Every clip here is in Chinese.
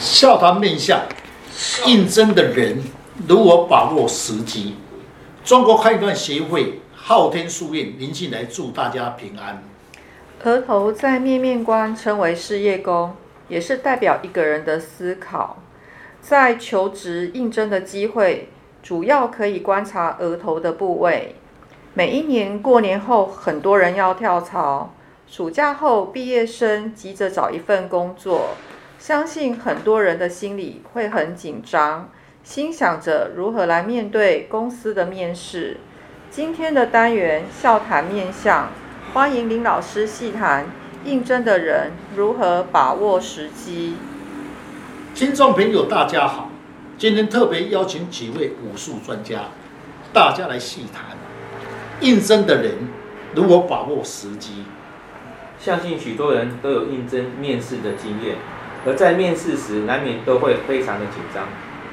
笑谈面相，应征的人如何把握时机？中国开断协会昊天书院林进来祝大家平安。额头在面面观称为事业宫，也是代表一个人的思考。在求职应征的机会，主要可以观察额头的部位。每一年过年后，很多人要跳槽，暑假后毕业生急着找一份工作。相信很多人的心里会很紧张，心想着如何来面对公司的面试。今天的单元笑谈面相，欢迎林老师细谈应征的人如何把握时机。听众朋友，大家好，今天特别邀请几位武术专家，大家来细谈应征的人如何把握时机。相信许多人都有应征面试的经验。而在面试时，难免都会非常的紧张。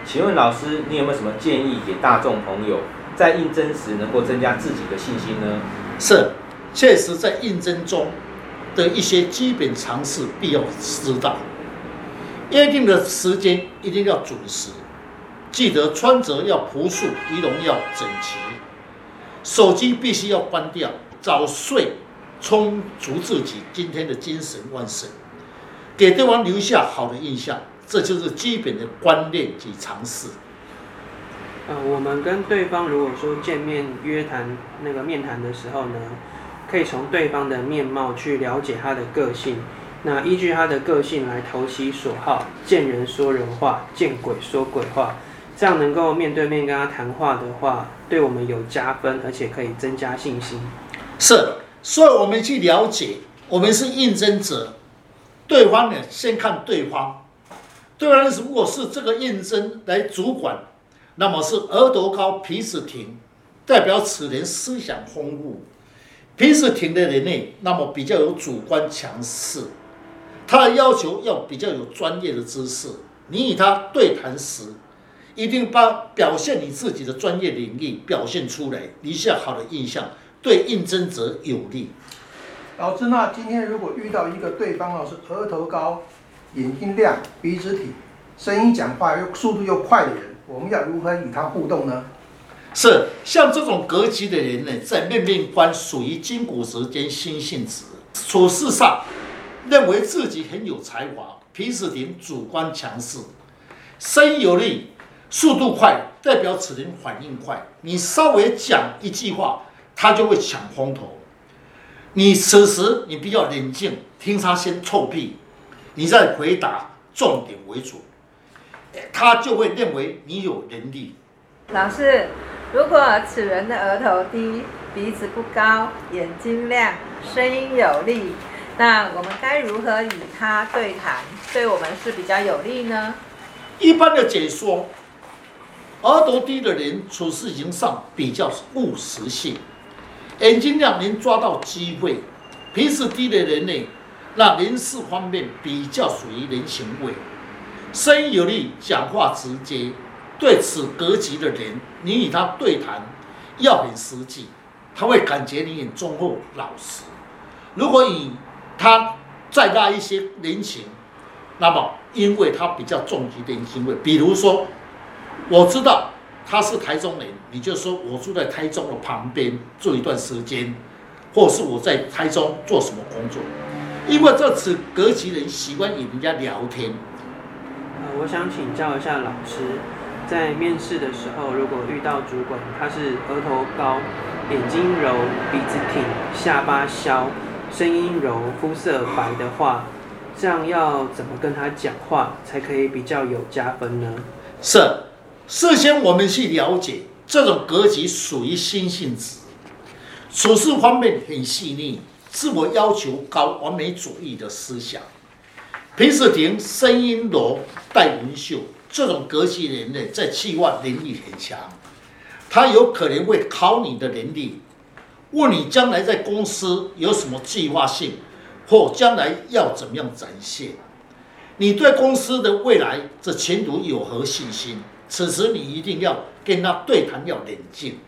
请问老师，你有没有什么建议给大众朋友，在应征时能够增加自己的信心呢？是，确实在应征中的一些基本常识必要知道。约定的时间一定要准时，记得穿着要朴素，仪容要整齐，手机必须要关掉，早睡，充足自己今天的精神旺盛。给对方留下好的印象，这就是基本的观念及常识。呃，我们跟对方如果说见面约谈那个面谈的时候呢，可以从对方的面貌去了解他的个性，那依据他的个性来投其所好，见人说人话，见鬼说鬼话，这样能够面对面跟他谈话的话，对我们有加分，而且可以增加信心。是，所以我们去了解，我们是应征者。对方呢，先看对方。对方如果是这个应征来主管，那么是额头高、鼻子挺，代表此人思想丰富。鼻子挺的人呢，那么比较有主观强势，他的要求要比较有专业的知识。你与他对谈时，一定把表现你自己的专业领域表现出来，留下好的印象，对应征者有利。老师，那今天如果遇到一个对方哦，是额头高、眼睛亮、鼻子挺、声音讲话又速度又快的人，我们要如何与他互动呢？是像这种格局的人呢，在面面观属于金骨时间新性子，处事上认为自己很有才华，鼻子挺，主观强势，声音有力，速度快，代表此人反应快。你稍微讲一句话，他就会抢风头。你此时你比较冷静，听他先臭屁，你再回答，重点为主，他就会认为你有能力。老师，如果此人的额头低，鼻子不高，眼睛亮，声音有力，那我们该如何与他对谈，对我们是比较有利呢？一般的解说，额头低的人处事情上比较务实性。眼睛亮能抓到机会，鼻子低的人呢，那人事方面比较属于人情味，声音有力，讲话直接。对此格局的人，你与他对谈要很实际，他会感觉你很忠厚老实。如果以他再大一些人情，那么因为他比较重视人情味，比如说，我知道。他是台中人，你就说我住在台中的旁边住一段时间，或是我在台中做什么工作，因为这次格局人习惯与人家聊天。呃，我想请教一下老师，在面试的时候，如果遇到主管，他是额头高、眼睛柔、鼻子挺、下巴削、声音柔、肤色白的话，这样要怎么跟他讲话才可以比较有加分呢？是。事先我们去了解，这种格局属于心性子，处事方面很细腻，自我要求高，完美主义的思想。鼻子挺，声音柔，带文秀，这种格局的人呢，在企划能力很强，他有可能会考你的能力，问你将来在公司有什么计划性，或将来要怎么样展现，你对公司的未来这前途有何信心？此时你一定要跟他对谈，要冷静，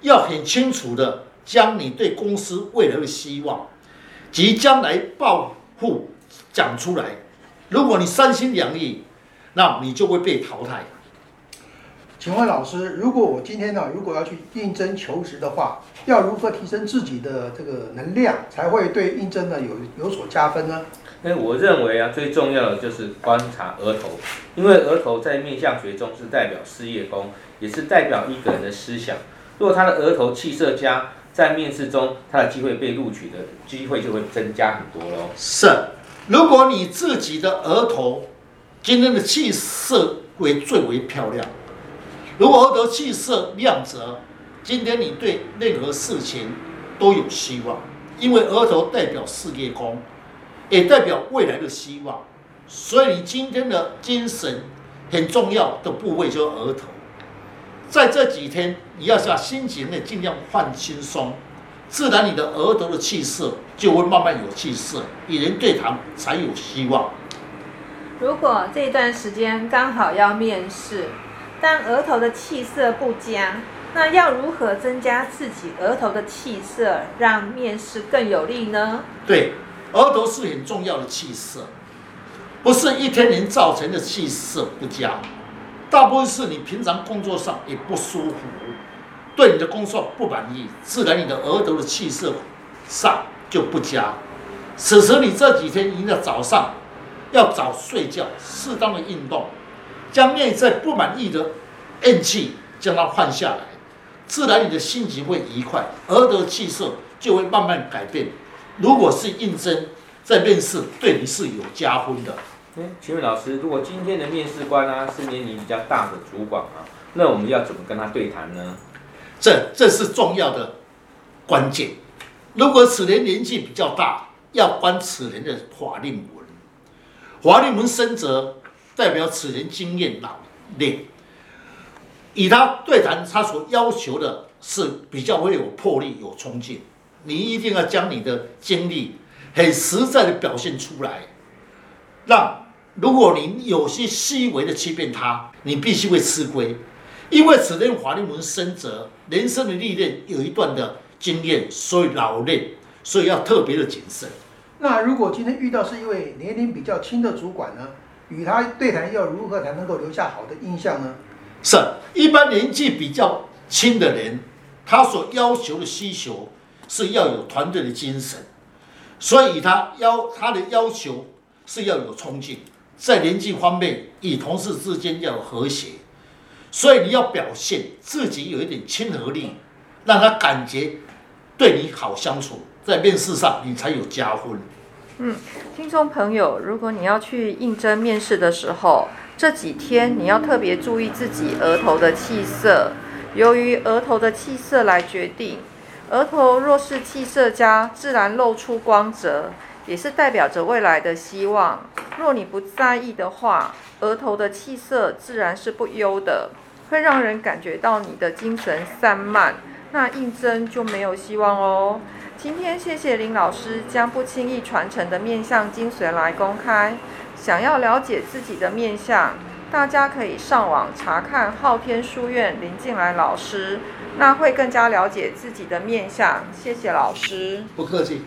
要很清楚的将你对公司未来的希望及将来抱负讲出来。如果你三心两意，那你就会被淘汰。请问老师，如果我今天呢，如果要去应征求职的话，要如何提升自己的这个能量，才会对应征呢有有所加分呢？哎，我认为啊，最重要的就是观察额头，因为额头在面相学中是代表事业宫，也是代表一个人的思想。如果他的额头气色佳，在面试中他的机会被录取的机会就会增加很多喽。是，如果你自己的额头今天的气色为最为漂亮。如果额头气色亮泽，今天你对任何事情都有希望，因为额头代表事业宫，也代表未来的希望，所以你今天的精神很重要的部位就是额头。在这几天，你要把心情呢尽量放轻松，自然你的额头的气色就会慢慢有气色，与人对谈才有希望。如果这段时间刚好要面试。但额头的气色不佳，那要如何增加自己额头的气色，让面试更有利呢？对，额头是很重要的气色，不是一天能造成的气色不佳，大部分是你平常工作上也不舒服，对你的工作不满意，自然你的额头的气色上就不佳。此时你这几天一定要早上要早睡觉，适当的运动。将内在不满意的怨气将它换下来，自然你的心情会愉快，而得气色就会慢慢改变。如果是应征在面试，对你是有加分的。哎，请问老师，如果今天的面试官啊是年龄比较大的主管啊，那我们要怎么跟他对谈呢？这这是重要的关键。如果此人年纪比较大，要观此人的法令纹，法令纹深则。代表此人经验老练，以他对谈，他所要求的是比较会有魄力、有冲劲。你一定要将你的经历很实在的表现出来，让如果你有些细微的欺骗他，你必须会吃亏，因为此人法令纹深泽，人生的历练有一段的经验，所以老练，所以要特别的谨慎。那如果今天遇到是一位年龄比较轻的主管呢？与他对谈要如何才能够留下好的印象呢？是，一般年纪比较轻的人，他所要求的需求是要有团队的精神，所以他要他的要求是要有冲劲，在年纪方面与同事之间要有和谐，所以你要表现自己有一点亲和力，让他感觉对你好相处，在面试上你才有加分。嗯，听众朋友，如果你要去应征面试的时候，这几天你要特别注意自己额头的气色，由于额头的气色来决定，额头若是气色佳，自然露出光泽，也是代表着未来的希望。若你不在意的话，额头的气色自然是不优的，会让人感觉到你的精神散漫，那应征就没有希望哦。今天谢谢林老师将不轻易传承的面相精髓来公开。想要了解自己的面相，大家可以上网查看昊天书院林静来老师，那会更加了解自己的面相。谢谢老师，不客气。